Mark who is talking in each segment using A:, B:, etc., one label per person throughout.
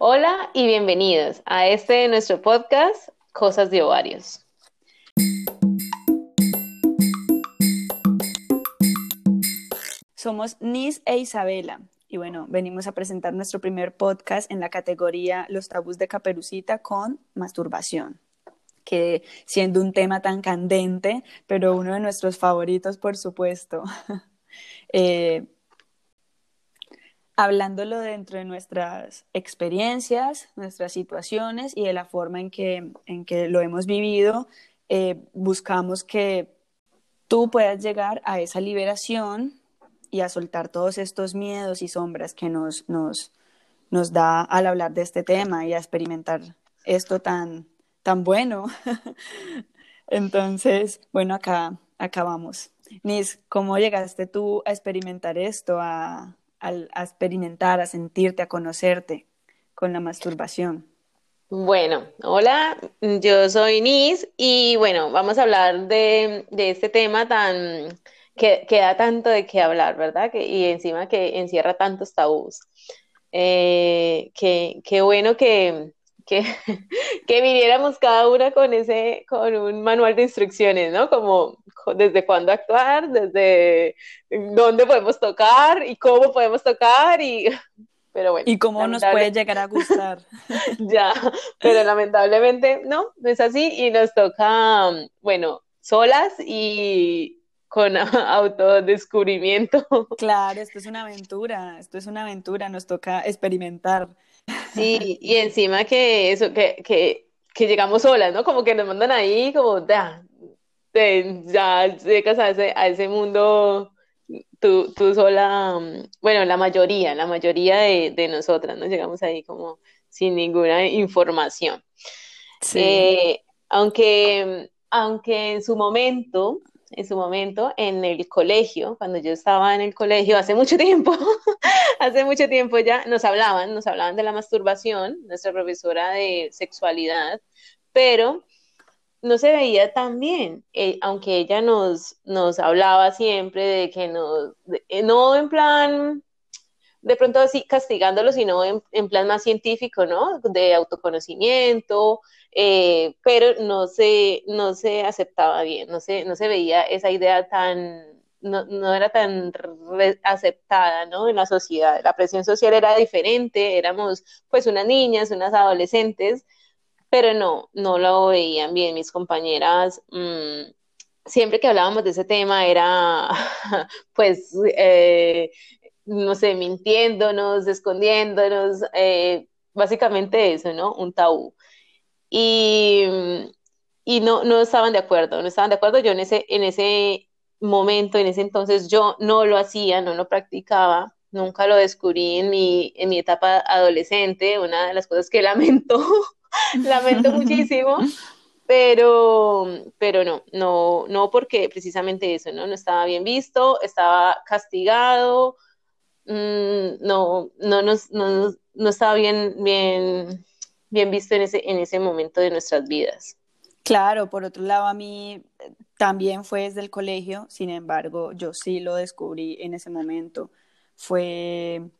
A: Hola y bienvenidos a este nuestro podcast, Cosas de Ovarios.
B: Somos Nis e Isabela y bueno, venimos a presentar nuestro primer podcast en la categoría Los tabús de Caperucita con masturbación que siendo un tema tan candente, pero uno de nuestros favoritos, por supuesto. eh, hablándolo dentro de nuestras experiencias, nuestras situaciones y de la forma en que, en que lo hemos vivido, eh, buscamos que tú puedas llegar a esa liberación y a soltar todos estos miedos y sombras que nos, nos, nos da al hablar de este tema y a experimentar esto tan, tan bueno. Entonces, bueno, acá, acá vamos. Nis, ¿cómo llegaste tú a experimentar esto, a, experimentar, a sentirte, a conocerte con la masturbación?
A: Bueno, hola, yo soy Nis y bueno, vamos a hablar de, de este tema tan que, que, da tanto de qué hablar, ¿verdad? Que, y encima que encierra tantos tabús. Eh, que, qué bueno que, que, que, viniéramos cada una con ese, con un manual de instrucciones, ¿no? Como desde cuándo actuar, desde dónde podemos tocar y cómo podemos tocar y pero bueno.
B: Y cómo nos puede llegar a gustar.
A: ya, pero lamentablemente no, no es así y nos toca, bueno, solas y con autodescubrimiento.
B: Claro, esto es una aventura, esto es una aventura, nos toca experimentar.
A: Sí, y encima que eso, que, que, que llegamos solas, ¿no? Como que nos mandan ahí, como, ya, ya llegas a ese, a ese mundo tú, tú sola, bueno, la mayoría, la mayoría de, de nosotras, ¿no? Llegamos ahí como sin ninguna información. Sí. Eh, aunque, aunque en su momento, en su momento, en el colegio, cuando yo estaba en el colegio, hace mucho tiempo, hace mucho tiempo ya, nos hablaban, nos hablaban de la masturbación, nuestra profesora de sexualidad, pero no se veía tan bien, eh, aunque ella nos, nos hablaba siempre de que nos, eh, no en plan, de pronto así castigándolo, sino en, en plan más científico, ¿no? De autoconocimiento, eh, pero no se, no se aceptaba bien, no se, no se veía esa idea tan, no, no era tan aceptada, ¿no? En la sociedad. La presión social era diferente, éramos pues unas niñas, unas adolescentes, pero no, no lo veían bien mis compañeras. Mmm, siempre que hablábamos de ese tema era, pues, eh, no sé, mintiéndonos, escondiéndonos, eh, básicamente eso, ¿no? Un tabú. Y, y no, no estaban de acuerdo, no estaban de acuerdo. Yo en ese, en ese momento, en ese entonces, yo no lo hacía, no lo practicaba. Nunca lo descubrí en mi, en mi etapa adolescente, una de las cosas que lamento lamento muchísimo, pero, pero no, no, no porque precisamente eso, ¿no? No estaba bien visto, estaba castigado, mmm, no, no, no, no, no estaba bien, bien, bien visto en ese, en ese momento de nuestras vidas.
B: Claro, por otro lado, a mí también fue desde el colegio, sin embargo, yo sí lo descubrí en ese momento. Fue,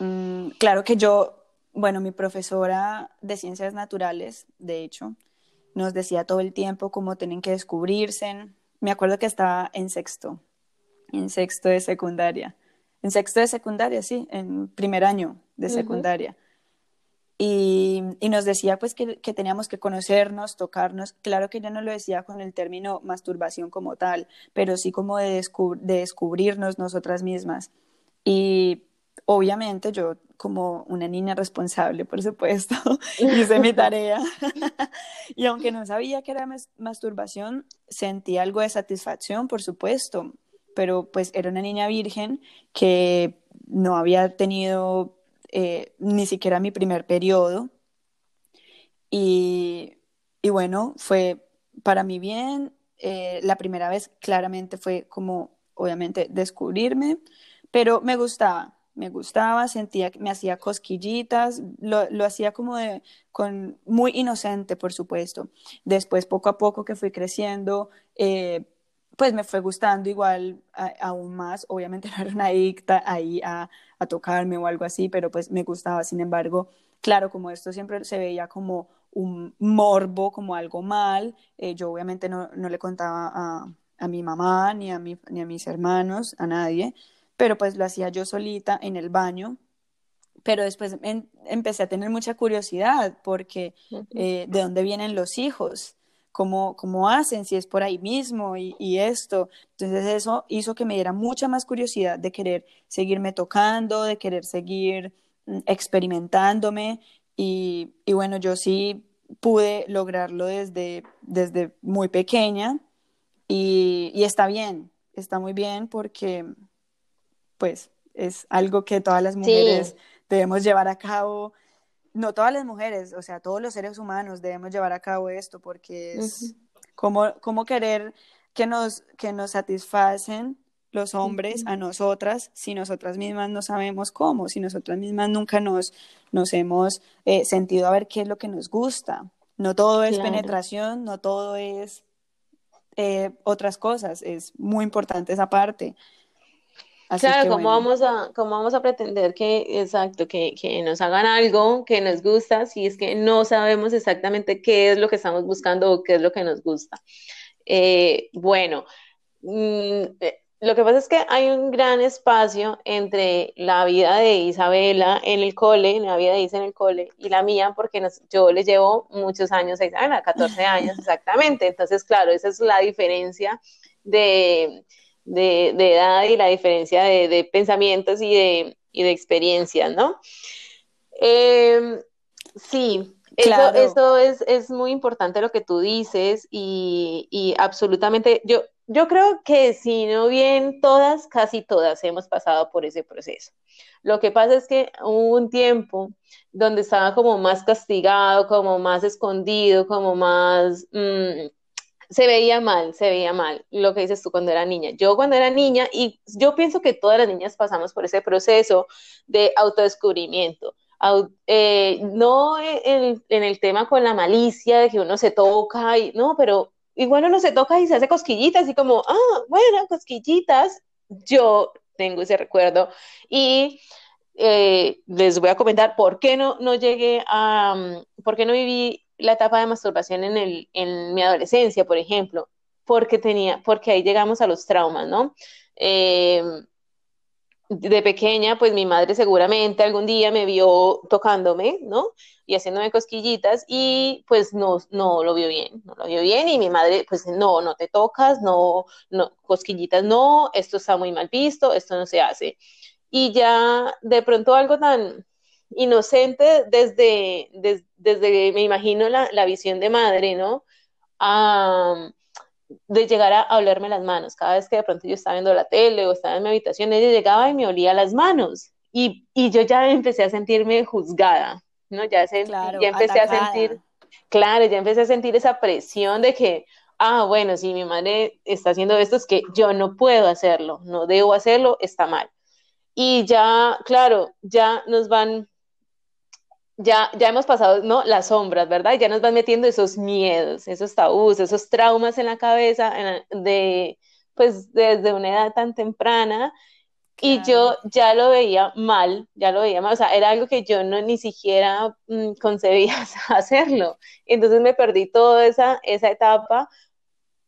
B: mmm, claro que yo bueno, mi profesora de ciencias naturales, de hecho, nos decía todo el tiempo cómo tienen que descubrirse. Me acuerdo que estaba en sexto, en sexto de secundaria. En sexto de secundaria, sí, en primer año de secundaria. Uh -huh. y, y, nos decía pues que, que, teníamos que conocernos, tocarnos. Claro que ella no lo decía con el término masturbación como tal, pero sí como de, descub de descubrirnos nosotras mismas. Y obviamente yo como una niña responsable, por supuesto, hice mi tarea. y aunque no sabía que era masturbación, sentí algo de satisfacción, por supuesto, pero pues era una niña virgen que no había tenido eh, ni siquiera mi primer periodo. Y, y bueno, fue para mí bien. Eh, la primera vez claramente fue como, obviamente, descubrirme, pero me gustaba, me gustaba, sentía que me hacía cosquillitas, lo, lo hacía como de, con, muy inocente, por supuesto. Después, poco a poco que fui creciendo, eh, pues me fue gustando igual a, aún más. Obviamente no era una adicta ahí a, a, tocarme o algo así, pero pues me gustaba. Sin embargo, claro, como esto siempre se veía como un morbo, como algo mal, eh, yo obviamente no, no le contaba a, a, mi mamá, ni a, mi, ni a mis hermanos, a nadie, pero pues lo hacía yo solita en el baño. Pero después empecé a tener mucha curiosidad porque eh, de dónde vienen los hijos, cómo, cómo hacen, si es por ahí mismo y, y, esto. Entonces eso hizo que me diera mucha más curiosidad de querer seguirme tocando, de querer seguir mm, experimentándome y, y bueno, yo sí pude lograrlo desde, desde muy pequeña y, y está bien, está muy bien porque pues es algo que todas las mujeres debemos llevar a cabo. No todas las mujeres, o sea, todos los seres humanos debemos llevar a cabo esto porque es como, como querer que nos, que nos satisfacen los hombres a nosotras si nosotras mismas no sabemos cómo, si nosotras mismas nunca nos, nos hemos eh, sentido a ver qué es lo que nos gusta. No todo es penetración, no todo es eh, otras cosas, es muy importante esa parte
A: claro, ¿cómo, vamos a, ¿cómo vamos a pretender que, exacto, que, que, nos hagan algo que nos gusta si es que no sabemos exactamente qué es lo que estamos buscando o qué es lo que nos gusta? Eh, bueno, mm, eh, lo que pasa es que hay un gran espacio entre la vida de Isabela en el cole, la vida de Isa en el cole, y la mía, porque yo le llevo muchos años a Isabela, 14 años exactamente. Entonces, claro, esa es la diferencia de de, edad y la diferencia de, pensamientos y de, y de experiencias, ¿no? Em, sí, eso, es, es, muy importante lo que tú dices y, y, absolutamente, yo, yo creo que si no bien todas, casi todas hemos pasado por ese proceso. Lo que pasa es que hubo un tiempo donde estaba como más castigado, como más escondido, como más... Mm, se veía mal, se veía mal lo que dices tú cuando era niña. Yo cuando era niña, y yo pienso que todas las niñas pasamos por ese proceso de autodescubrimiento. Eh, no en, el tema con la malicia de que uno se toca, y, no, pero igual uno se toca y se hace cosquillitas y como, ah, bueno, cosquillitas. Yo tengo ese recuerdo y eh, les voy a comentar por qué no, no llegué a, mm, por qué no viví la etapa de masturbación en, el, en mi adolescencia, por ejemplo, porque tenía, porque ahí llegamos a los traumas, ¿no? Eh, de pequeña, pues mi madre seguramente algún día me vio tocándome, ¿no? Y haciéndome cosquillitas y pues no, no lo vio bien, no lo vio bien y mi madre, pues no, no te tocas, no, no, cosquillitas no, esto está muy mal visto, esto no se hace. Y ya de pronto algo tan, inocente desde, desde, me imagino la, la, visión de madre, ¿no? de llegar a, olerme las manos. Cada vez que de pronto yo estaba viendo la tele o estaba en mi habitación, ella llegaba y me olía las manos. Y, y yo ya empecé a sentirme juzgada, ¿no? Ya, ya empecé a sentir, claro, ya empecé a sentir esa presión de que, ah, bueno, si mi madre está haciendo esto, es que yo no puedo hacerlo, no debo hacerlo, está mal. Y ya, claro, ya nos van ya, ya hemos pasado, ¿no? Las sombras, ¿verdad? Ya nos van metiendo esos miedos, esos tabús, esos traumas en la cabeza de, pues, desde una edad tan temprana. Y yo ya lo veía mal, ya lo veía mal, o sea, era algo que yo no ni siquiera mm, concebía hacerlo. Entonces me perdí toda esa, esa etapa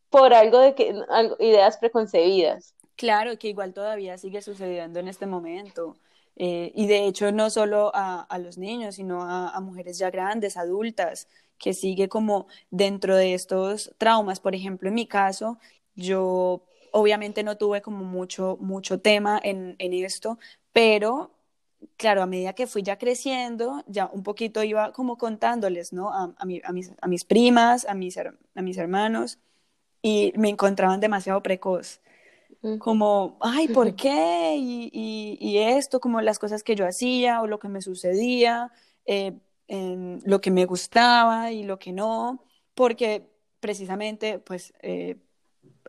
A: por algo de que, ideas preconcebidas.
B: Claro, que igual todavía sigue sucediendo en este momento. Eh, y de hecho no solo a, a los niños, sino a, mujeres ya grandes, adultas, que sigue como dentro de estos traumas. Por ejemplo, en mi caso, yo obviamente no tuve como mucho, mucho tema en, en esto, pero claro, a medida que fui ya creciendo, ya un poquito iba como contándoles, ¿no? A, a mis, a mis primas, a mis, a mis hermanos, y me encontraban demasiado precoz como, ay, ¿por qué? Y, y, y, esto, como las cosas que yo hacía o lo que me sucedía, eh, en lo que me gustaba y lo que no, porque precisamente, pues, eh,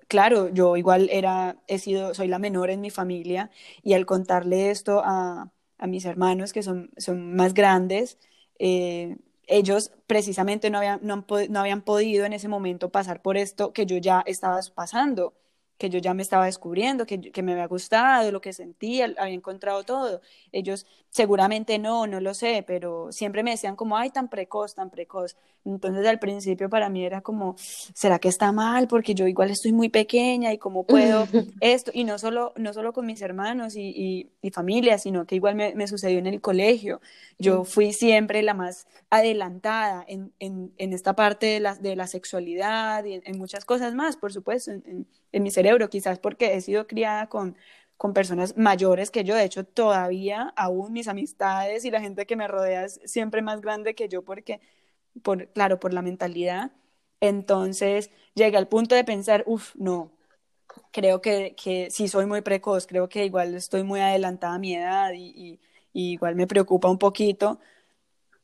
B: claro, yo igual era, he sido, soy la menor en mi familia y al contarle esto a, a mis hermanos que son, son más grandes, eh, ellos precisamente no habían, no, no habían podido en ese momento pasar por esto que yo ya estaba pasando que yo ya me estaba descubriendo, que, que, me había gustado, lo que sentía, había encontrado todo. Ellos seguramente no, no lo sé, pero siempre me decían como, ay, tan precoz, tan precoz. Entonces al principio para mí era como, ¿será que está mal? Porque yo igual estoy muy pequeña y cómo puedo esto. Y no solo, no solo con mis hermanos y, y, y familia, sino que igual me, me, sucedió en el colegio. Yo fui siempre la más adelantada en, en, en esta parte de la, de la sexualidad y en, en muchas cosas más, por supuesto, en, en mi cerebro, quizás porque he sido criada con, con personas mayores que yo. De hecho, todavía aún mis amistades y la gente que me rodea es siempre más grande que yo porque, por, claro, por la mentalidad. Entonces llegué al punto de pensar, uff, no, creo que, que sí soy muy precoz, creo que igual estoy muy adelantada a mi edad y, y, igual me preocupa un poquito.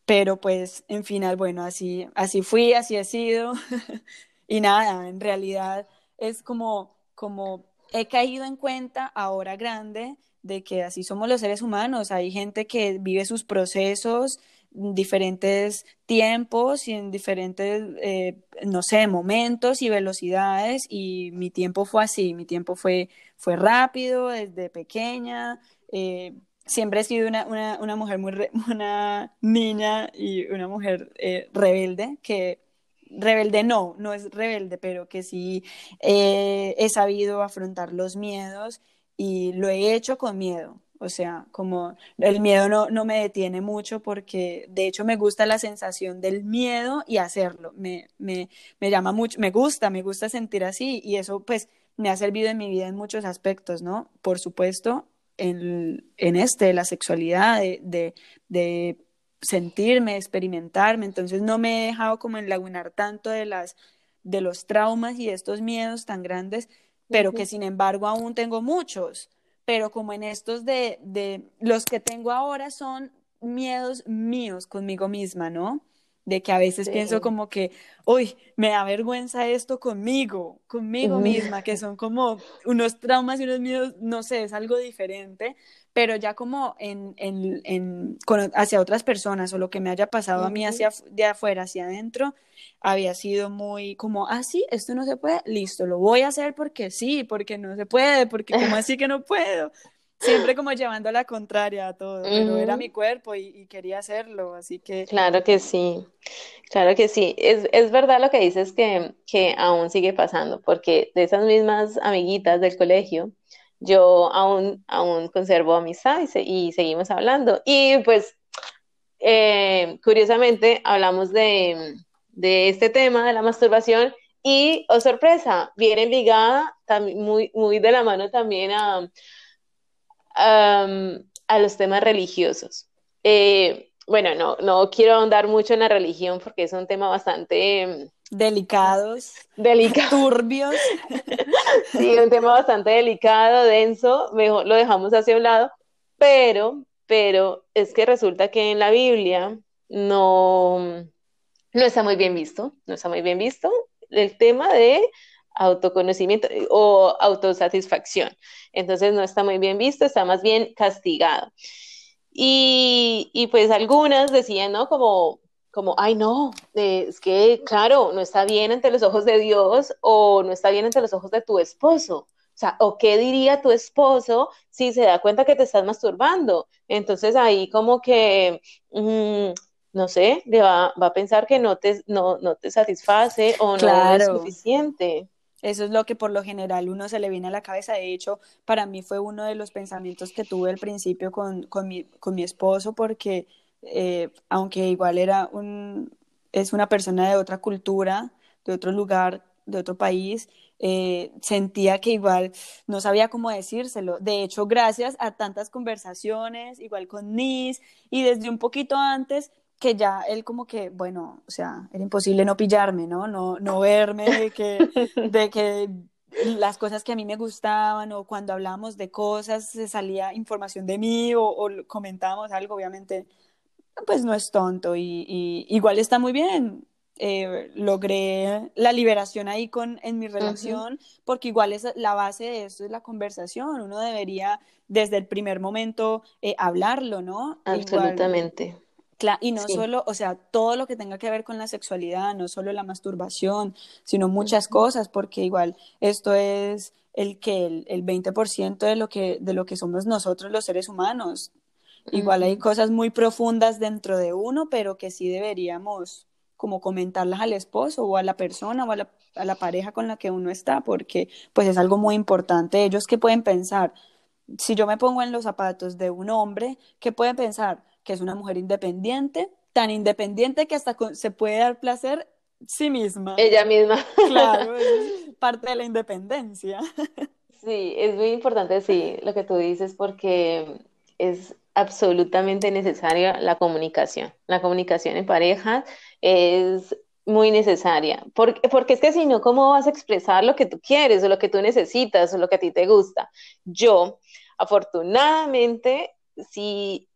B: Pero pues, en final, bueno, así, así fui, así he sido. y nada, en realidad es como, como he caído en cuenta ahora grande de que así somos los seres humanos. Hay gente que vive sus procesos en diferentes tiempos y en diferentes, eh, no sé, momentos y velocidades y mi tiempo fue así, mi tiempo fue, fue rápido desde pequeña. Eh, siempre he sido una, una, una mujer muy, una niña y una mujer eh, rebelde que rebelde no, no es rebelde, pero que sí eh, he sabido afrontar los miedos y lo he hecho con miedo. O sea, como el miedo no, no me detiene mucho porque de hecho me gusta la sensación del miedo y hacerlo. Me, me, me llama mucho, me gusta, me gusta sentir así y eso pues me ha servido en mi vida en muchos aspectos, ¿no? Por supuesto, en, en este, la sexualidad, de, de, de sentirme, experimentarme, entonces no me he dejado como enlagunar tanto de las de los traumas y estos miedos tan grandes, pero que sin embargo aún tengo muchos, pero como en estos de, de los que tengo ahora son miedos míos conmigo misma, ¿no? de que a veces sí. pienso como que, uy, me da vergüenza esto conmigo, conmigo misma, que son como unos traumas y unos miedos, no sé, es algo diferente, pero ya como en, en, en con, hacia otras personas o lo que me haya pasado a mí hacia de afuera hacia adentro, había sido muy como, ah, sí, esto no se puede, listo, lo voy a hacer porque sí, porque no se puede, porque como así que no puedo, siempre como llevando a la contraria a todo, pero uh -huh. era mi cuerpo y, y, quería hacerlo, así que...
A: Claro que sí, claro que sí. Es, es verdad lo que dices que, que aún sigue pasando, porque de esas mismas amiguitas del colegio, yo aún, aún conservo amistad y, se, y seguimos hablando. Y pues, eh, curiosamente, hablamos de, de este tema de la masturbación y, oh sorpresa, viene ligada muy, muy de la mano también a a los temas religiosos. Eh, bueno, no, no quiero ahondar mucho en la religión porque es un tema bastante
B: delicados,
A: delicados,
B: turbios.
A: sí, un tema bastante delicado, denso, mejor lo dejamos hacia un lado, pero, pero es que resulta que en la Biblia no, no está muy bien visto, no está muy bien visto el tema de autoconocimiento eh, o autosatisfacción. Entonces no está muy bien visto, está más bien castigado. Y, y pues algunas decían, ¿no? Como, como, ay no, es que claro, no está bien ante los ojos de Dios o no está bien ante los ojos de tu esposo. O sea, ¿o qué diría tu esposo si se da cuenta que te estás masturbando? Entonces ahí como que, mmm, no sé, le va, va, a pensar que no te, no, no te satisface o
B: claro.
A: no es suficiente.
B: Eso es lo que por lo general uno se le viene a la cabeza. De hecho, para mí fue uno de los pensamientos que tuve al principio con, con, mi, con mi esposo, porque eh, aunque igual era un, es una persona de otra cultura, de otro lugar, de otro país, eh, sentía que igual no sabía cómo decírselo. De hecho, gracias a tantas conversaciones, igual con Nis, y desde un poquito antes, que ya él como que, bueno, o sea, era imposible no pillarme, ¿no? No, no verme de que, de que las cosas que a mí me gustaban o cuando hablábamos de cosas se salía información de mí o, o comentábamos algo, obviamente, pues no es tonto y, y igual está muy bien. Eh, logré la liberación ahí con, en mi relación, uh -huh. porque igual es la base de esto es la conversación. Uno debería desde el primer momento eh, hablarlo, ¿no?
A: Absolutamente.
B: Igual, Claro, y no sí. solo, o sea, todo lo que tenga que ver con la sexualidad, no solo la masturbación, sino muchas cosas, porque igual esto es el que el, el 20% de lo que, de lo que somos nosotros los seres humanos. Igual hay cosas muy profundas dentro de uno, pero que sí deberíamos como comentarlas al esposo o a la persona o a la, a la pareja con la que uno está, porque pues es algo muy importante. Ellos que pueden pensar, si yo me pongo en los zapatos de un hombre, ¿qué pueden pensar? Que es una mujer independiente, tan independiente que hasta se puede dar placer sí misma.
A: Ella misma.
B: Claro, es parte de la independencia.
A: Sí, es muy importante, sí, lo que tú dices, porque es absolutamente necesaria la comunicación. La comunicación en pareja es muy necesaria, porque, porque es que si no, ¿cómo vas a expresar lo que tú quieres o lo que tú necesitas o lo que a ti te gusta? Yo, afortunadamente, sí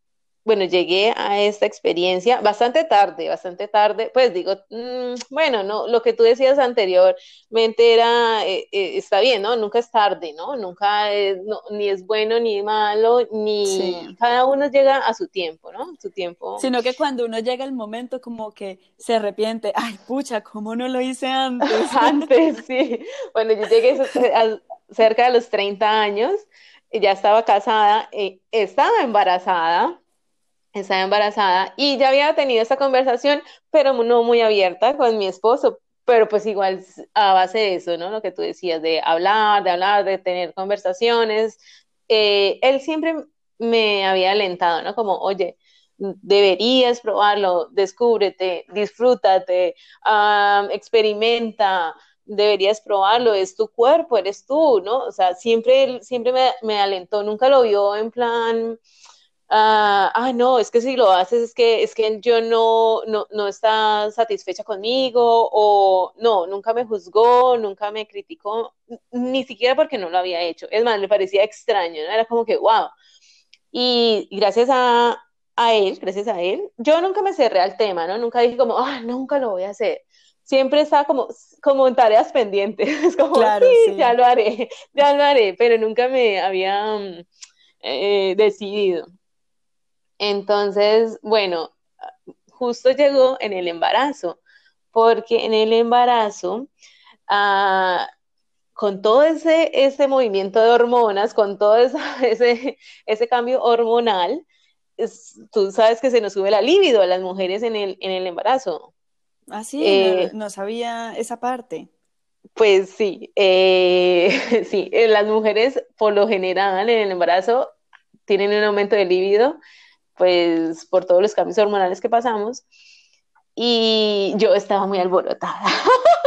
A: bueno, llegué a esta experiencia bastante tarde, bastante tarde, pues digo, mmm, bueno, no, lo que tú decías anteriormente era, eh, eh, está bien, ¿no? Nunca es tarde, ¿no? Nunca es, no, ni es bueno ni malo, ni sí. cada uno llega a su tiempo, ¿no? Su tiempo.
B: Sino que cuando uno llega el momento como que se arrepiente, ay, pucha, ¿cómo no lo hice antes?
A: antes, sí. Bueno, yo llegué a, cerca de los 30 años, ya estaba casada, eh, estaba embarazada, estaba embarazada y ya había tenido esta conversación, pero no muy abierta con mi esposo, pero pues igual a base de eso, ¿no? Lo que tú decías, de hablar, de hablar, de tener conversaciones. Eh, él siempre me había alentado, ¿no? Como, oye, deberías probarlo, descúbrete, disfrútate, um, experimenta, deberías probarlo, es tu cuerpo, eres tú, ¿no? O sea, siempre, siempre me, me alentó, nunca lo vio en plan ah, no, es que si lo haces es que, es que yo no, no, no está satisfecha conmigo o no, nunca me juzgó, nunca me criticó, ni siquiera porque no lo había hecho. Es más, me parecía extraño, ¿no? Era como que, wow. Y gracias a, a él, gracias a él, yo nunca me cerré al tema, ¿no? Nunca dije como, ah, nunca lo voy a hacer. Siempre estaba como, como en tareas pendientes, es como, claro, sí, sí, ya lo haré, ya lo haré, pero nunca me había mm, eh, decidido. Entonces, bueno, justo llegó en el embarazo, porque en el embarazo, ah, con todo ese, ese movimiento de hormonas, con todo ese, ese cambio hormonal, es, tú sabes que se nos sube la libido a las mujeres en el, en el embarazo.
B: Ah, sí, eh, no, no, sabía esa parte.
A: Pues sí, eh, sí, eh, las mujeres por lo general en el embarazo tienen un aumento de libido pues por todos los cambios hormonales que pasamos. Y yo estaba muy alborotada.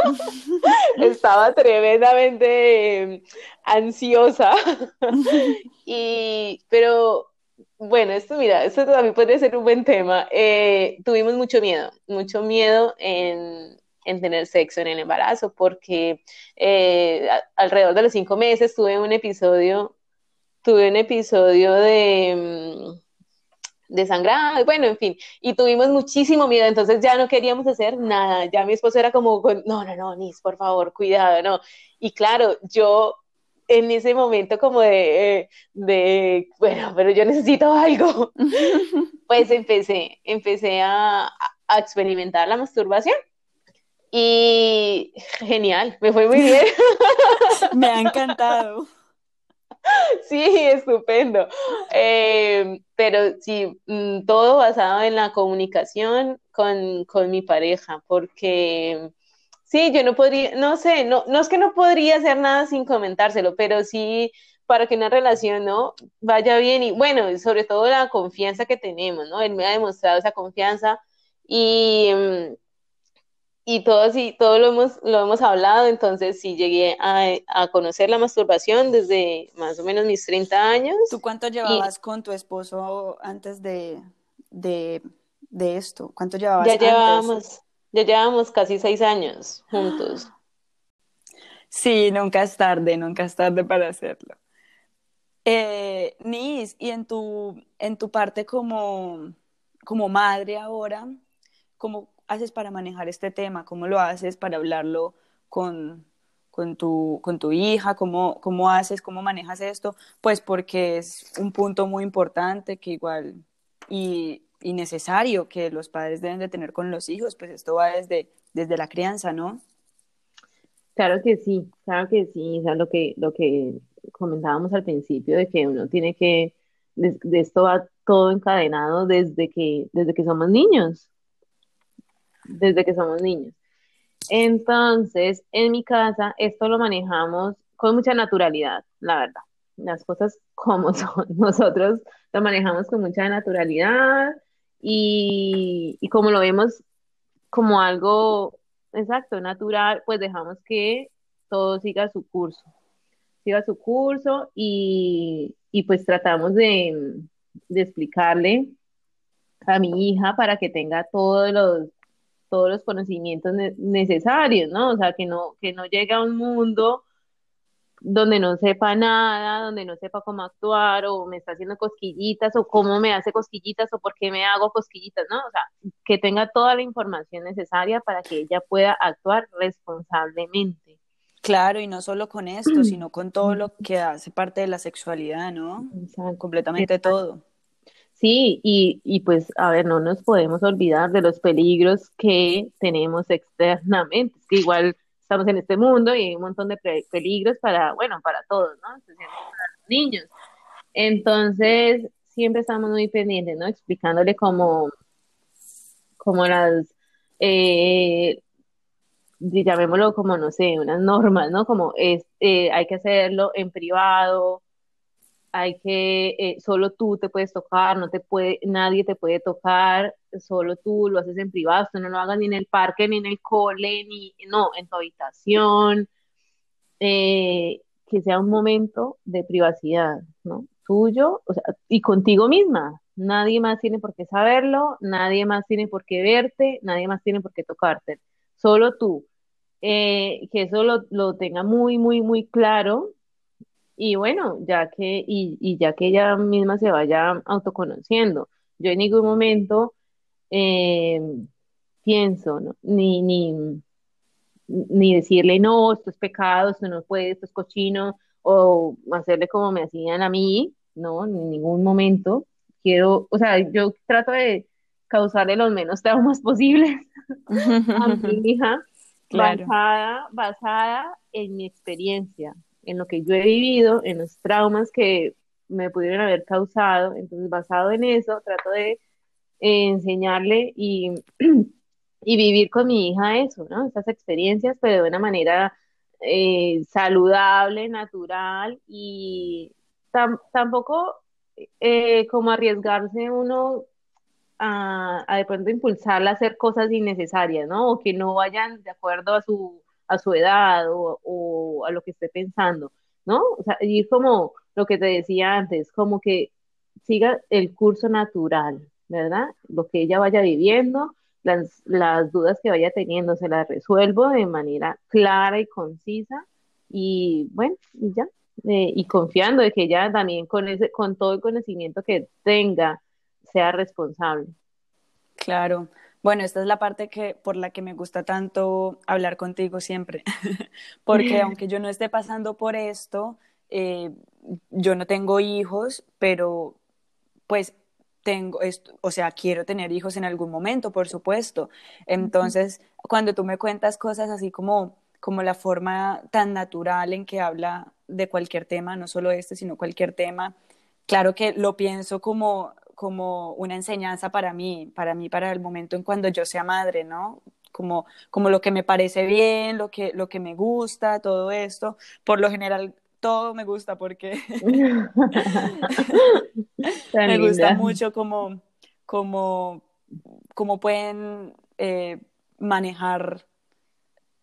A: estaba tremendamente em, ansiosa. y, pero bueno, esto mira, esto también puede ser un buen tema. Eh, tuvimos mucho miedo, mucho miedo en, en tener sexo en el embarazo, porque eh, alrededor de los cinco meses tuve un episodio, tuve un episodio de em, desangrada, bueno, en fin, y tuvimos muchísimo miedo, entonces ya no queríamos hacer nada, ya mi esposo era como, no, no, no, Nis, por favor, cuidado, no, y claro, yo en ese momento como de, eh, de bueno, pero yo necesito algo, pues empecé, empecé a, a experimentar la masturbación. Y genial, me fue muy bien.
B: me ha encantado.
A: Sí, estupendo. Eh, pero sí, mm, todo basado en la comunicación con, con, mi pareja, porque sí, yo no podría, no sé, no, no es que no podría hacer nada sin comentárselo, pero sí para que una relación no vaya bien y bueno, sobre todo la confianza que tenemos, ¿no? Él me ha demostrado esa confianza y mm, y todo, sí, todo lo hemos, lo hemos hablado, entonces sí llegué a, a, conocer la masturbación desde más o menos mis 30 años.
B: ¿Tú cuánto llevabas y, con tu esposo antes de, de, de, esto? ¿Cuánto llevabas
A: ya Llevábamos, ya llevábamos casi seis años juntos.
B: Sí, nunca es tarde, nunca es tarde para hacerlo. Eh, Nis, y en tu, en tu parte como, como madre ahora, como haces para manejar este tema? ¿Cómo lo haces para hablarlo con, con, tu, con tu hija? ¿Cómo, ¿Cómo haces, cómo manejas esto? Pues porque es un punto muy importante que igual y, necesario que los padres deben de tener con los hijos, pues esto va desde, desde la crianza, ¿no?
A: Claro que sí, claro que sí, o lo que, lo que comentábamos al principio de que uno tiene que, de, de esto va todo encadenado desde que, desde que somos niños, desde que somos niños. Entonces, en mi casa, esto lo manejamos con mucha naturalidad, la verdad. Las cosas como son, nosotros lo manejamos con mucha naturalidad y, como lo vemos como algo exacto, natural, pues dejamos que todo siga su curso, siga su curso y, pues tratamos de explicarle a mi hija para que tenga todos los, todos los conocimientos ne- necesarios, ¿no? O sea, que no, que no llegue a un mundo donde no sepa nada, donde no sepa cómo actuar, o me está haciendo cosquillitas, o cómo me hace cosquillitas, o por qué me hago cosquillitas, ¿no? O sea, que tenga toda la información necesaria para que ella pueda actuar responsablemente.
B: Claro, y no solo con esto, sino con todo lo que hace parte de la sexualidad, ¿no?
A: Exacto.
B: Completamente todo.
A: Sí, y, y pues, a ver, no nos podemos olvidar de los peligros que tenemos externamente. Que igual estamos en este mundo y hay un montón de pe- peligros para, bueno, para todos, ¿no? Para los niños. Entonces, siempre estamos muy pendientes, ¿no? Explicándole cómo, cómo las, eh, llamémoslo como, no sé, unas normas, ¿no? Como es, eh, hay que hacerlo en privado, hay que, eh, solo tú te puedes tocar, no te puede, nadie te puede tocar, solo tú lo haces en privado, esto no lo hagas ni en el parque, ni en el cole, ni, no, en tu habitación, eh, que sea un momento de privacidad, ¿no? Tuyo, o sea, y contigo misma. Nadie más tiene por qué saberlo, nadie más tiene por qué verte, nadie más tiene por qué tocarte, solo tú. Eh, que eso lo, lo tenga muy, muy, muy claro y bueno, ya que, y, y ya que ella misma se vaya autoconociendo. Yo en ningún momento eh, pienso, ¿no? Ni, ni, ni decirle, no, esto es pecado, esto no puede, esto es cochino, o hacerle como me hacían a mí, no, en ningún momento. Quiero, o sea, yo trato de causarle los menos traumas posibles a mi hija,
B: Claro.
A: basada, basada en mi experiencia, en lo que yo he vivido, en los traumas que me pudieron haber causado. Entonces, basado en eso, trato de eh, enseñarle y, y vivir con mi hija eso, ¿no? Esas experiencias, pero de una manera eh, saludable, natural y tam- tampoco eh, como arriesgarse uno a, a de pronto impulsarla a hacer cosas innecesarias, ¿no? O que no vayan de acuerdo a su, a su edad o, a lo que esté pensando, ¿no? O sea, y como lo que te decía antes, como que siga el curso natural, ¿verdad? Lo que ella vaya viviendo, las, las dudas que vaya teniendo, se las resuelvo de manera clara y concisa y bueno, y ya. Eh, y confiando de que ella también con ese, con todo el conocimiento que tenga, sea responsable.
B: Claro. Bueno, esta es la parte que por la que me gusta tanto hablar contigo siempre, porque aunque yo no esté pasando por esto, eh, yo no tengo hijos, pero pues tengo esto, o sea, quiero tener hijos en algún momento, por supuesto. Entonces, cuando tú me cuentas cosas así como como la forma tan natural en que habla de cualquier tema, no solo este, sino cualquier tema, claro que lo pienso como como una enseñanza para mí, para mí, para el momento en cuando yo sea madre, ¿no? Como, como lo que me parece bien, lo que, lo que me gusta, todo esto. Por lo general, todo me gusta porque me gusta
A: linda.
B: mucho como, como, como pueden eh, manejar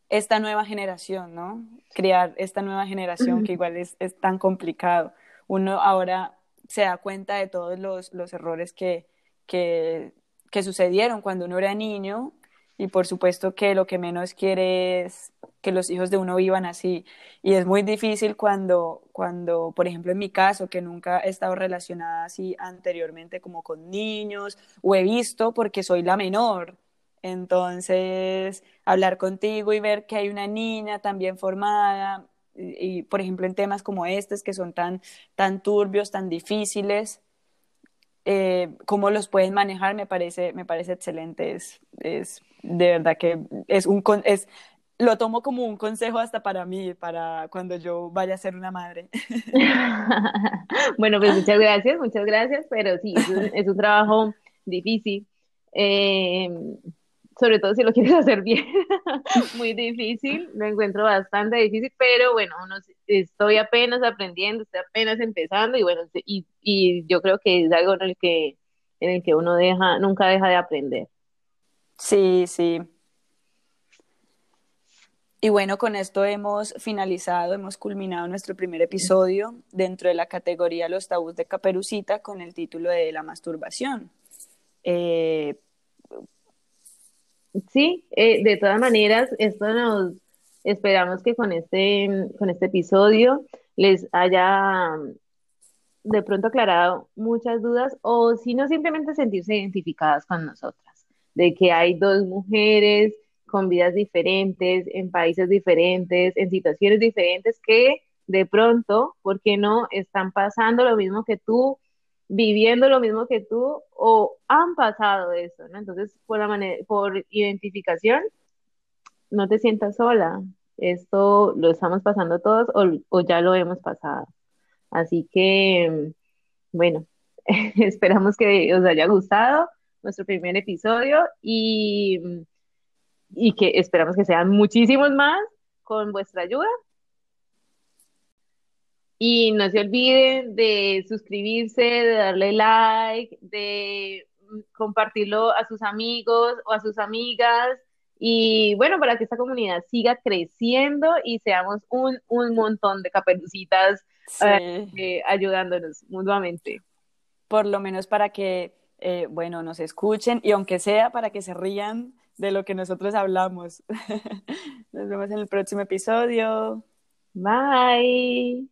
B: esta nueva generación, ¿no? Crear esta nueva generación que igual es, es tan complicado. Uno ahora se da cuenta de todos los, los errores que, que, que, sucedieron cuando uno era niño y por supuesto que lo que menos quiere es que los hijos de uno vivan así. Y es muy difícil cuando, cuando, por ejemplo, en mi caso, que nunca he estado relacionada así anteriormente como con niños, o he visto porque soy la menor. Entonces, hablar contigo y ver que hay una niña también formada, y, por ejemplo en temas como estos que son tan, tan turbios, tan difíciles, eh, cómo los pueden manejar me parece, me parece excelente, es, es de verdad que es, un, es lo tomo como un consejo hasta para mí, para cuando yo vaya a ser una madre.
A: bueno, pues muchas gracias, muchas gracias, pero sí, es un, trabajo difícil. Eh, sobre todo si lo quieres hacer bien, muy difícil, lo encuentro bastante difícil, pero bueno, estoy apenas aprendiendo, estoy apenas empezando y bueno, y, y yo creo que es algo en el que, en el que uno deja, nunca deja de aprender.
B: Sí, sí. Y bueno, con esto hemos finalizado, hemos culminado nuestro primer episodio dentro de la categoría Los tabús de Caperucita con el título de La masturbación. Eh,
A: Sí, eh, de todas maneras, esto nos esperamos que con este, con este episodio les haya de pronto aclarado muchas dudas o si no simplemente sentirse identificadas con nosotras, de que hay dos mujeres con vidas diferentes, en países diferentes, en situaciones diferentes que de pronto, ¿por qué no están pasando lo mismo que tú viviendo lo mismo que tú o han pasado eso, ¿no? Entonces, por, por identificación, no te sientas sola. Esto lo estamos pasando todos o, ya lo hemos pasado. Así que, bueno, esperamos que os haya gustado nuestro primer episodio y, y que esperamos que sean muchísimos más con vuestra ayuda y no se olviden de suscribirse, de darle like, de compartirlo a sus amigos o a sus amigas. Y bueno, para que esta comunidad siga creciendo y seamos un, montón de caperucitas eh, eh, ayudándonos mutuamente.
B: Por lo menos para que, eh, bueno, nos escuchen y aunque sea para que se rían de lo que nosotros hablamos. Nos vemos en el próximo episodio.
A: Bye.